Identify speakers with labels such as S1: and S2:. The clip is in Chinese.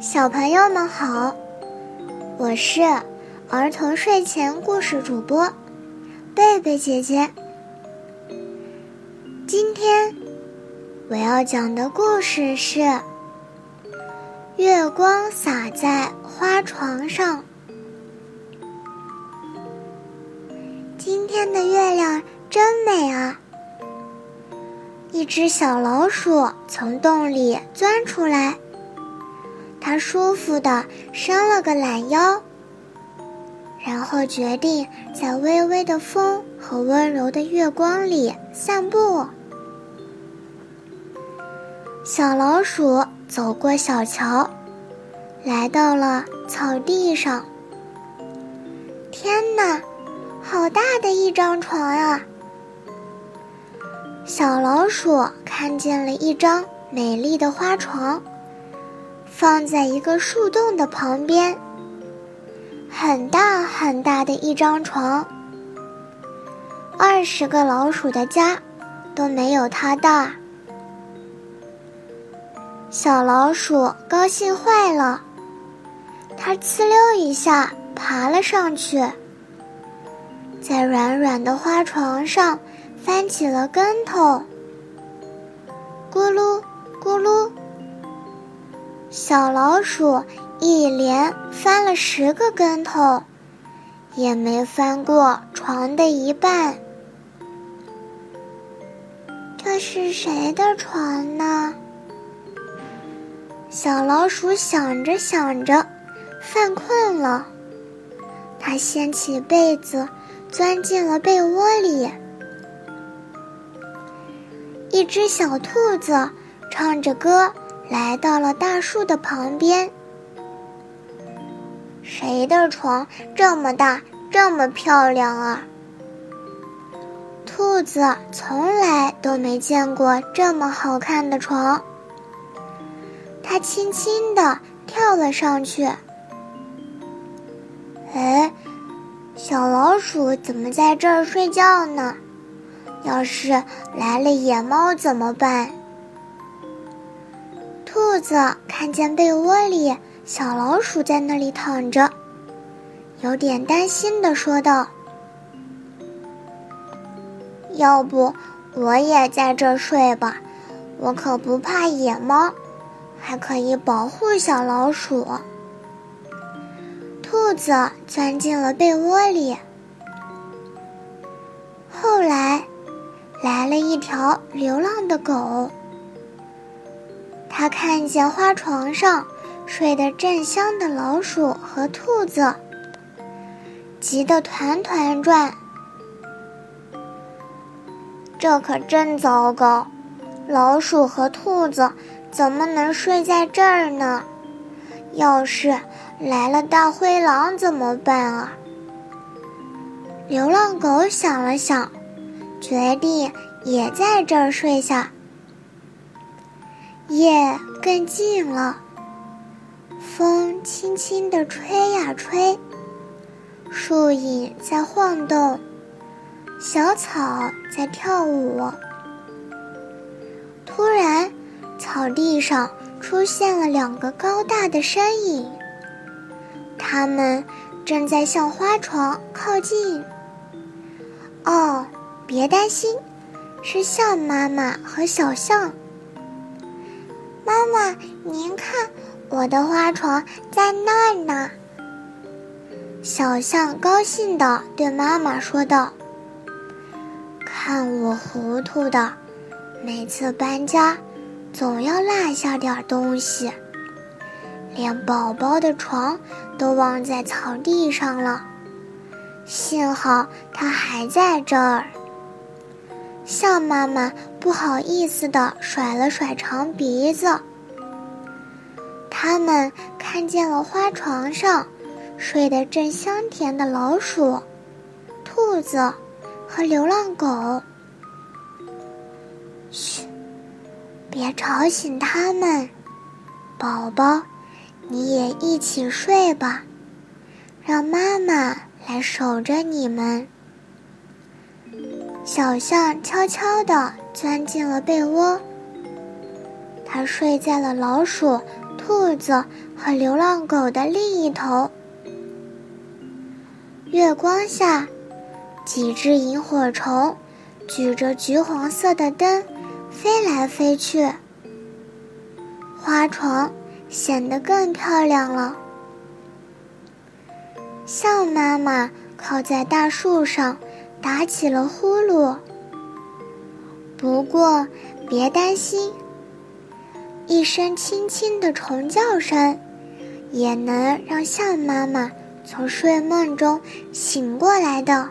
S1: 小朋友们好，我是儿童睡前故事主播贝贝姐姐。今天我要讲的故事是《月光洒在花床上》。今天的月亮真美啊！一只小老鼠从洞里钻出来。它舒服的伸了个懒腰，然后决定在微微的风和温柔的月光里散步。小老鼠走过小桥，来到了草地上。天哪，好大的一张床呀！小老鼠看见了一张美丽的花床。放在一个树洞的旁边，很大很大的一张床。二十个老鼠的家都没有它大。小老鼠高兴坏了，它呲溜一下爬了上去，在软软的花床上翻起了跟头，咕噜咕噜。小老鼠一连翻了十个跟头，也没翻过床的一半。这是谁的床呢？小老鼠想着想着，犯困了，它掀起被子，钻进了被窝里。一只小兔子唱着歌。来到了大树的旁边。谁的床这么大，这么漂亮啊？兔子从来都没见过这么好看的床。它轻轻地跳了上去。哎，小老鼠怎么在这儿睡觉呢？要是来了野猫怎么办？兔子看见被窝里小老鼠在那里躺着，有点担心的说道：“要不我也在这睡吧，我可不怕野猫，还可以保护小老鼠。”兔子钻进了被窝里。来了一条流浪的狗。他看见花床上睡得正香的老鼠和兔子，急得团团转。这可真糟糕！老鼠和兔子怎么能睡在这儿呢？要是来了大灰狼怎么办啊？流浪狗想了想，决定也在这儿睡下。夜更近了，风轻轻地吹呀吹，树影在晃动，小草在跳舞。突然，草地上出现了两个高大的身影，他们正在向花床靠近。哦，别担心，是象妈妈和小象。妈妈，您看，我的花床在那儿呢。小象高兴地对妈妈说道：“看我糊涂的，每次搬家总要落下点东西，连宝宝的床都忘在草地上了。幸好它还在这儿。”象妈妈不好意思地甩了甩长鼻子。他们看见了花床上睡得正香甜的老鼠、兔子和流浪狗。嘘，别吵醒他们，宝宝，你也一起睡吧，让妈妈来守着你们。小象悄悄地钻进了被窝，它睡在了老鼠、兔子和流浪狗的另一头。月光下，几只萤火虫举着橘黄色的灯飞来飞去，花床显得更漂亮了。象妈妈靠在大树上，打起了呼噜。不过，别担心，一声轻轻的虫叫声，也能让象妈妈。从睡梦中醒过来的。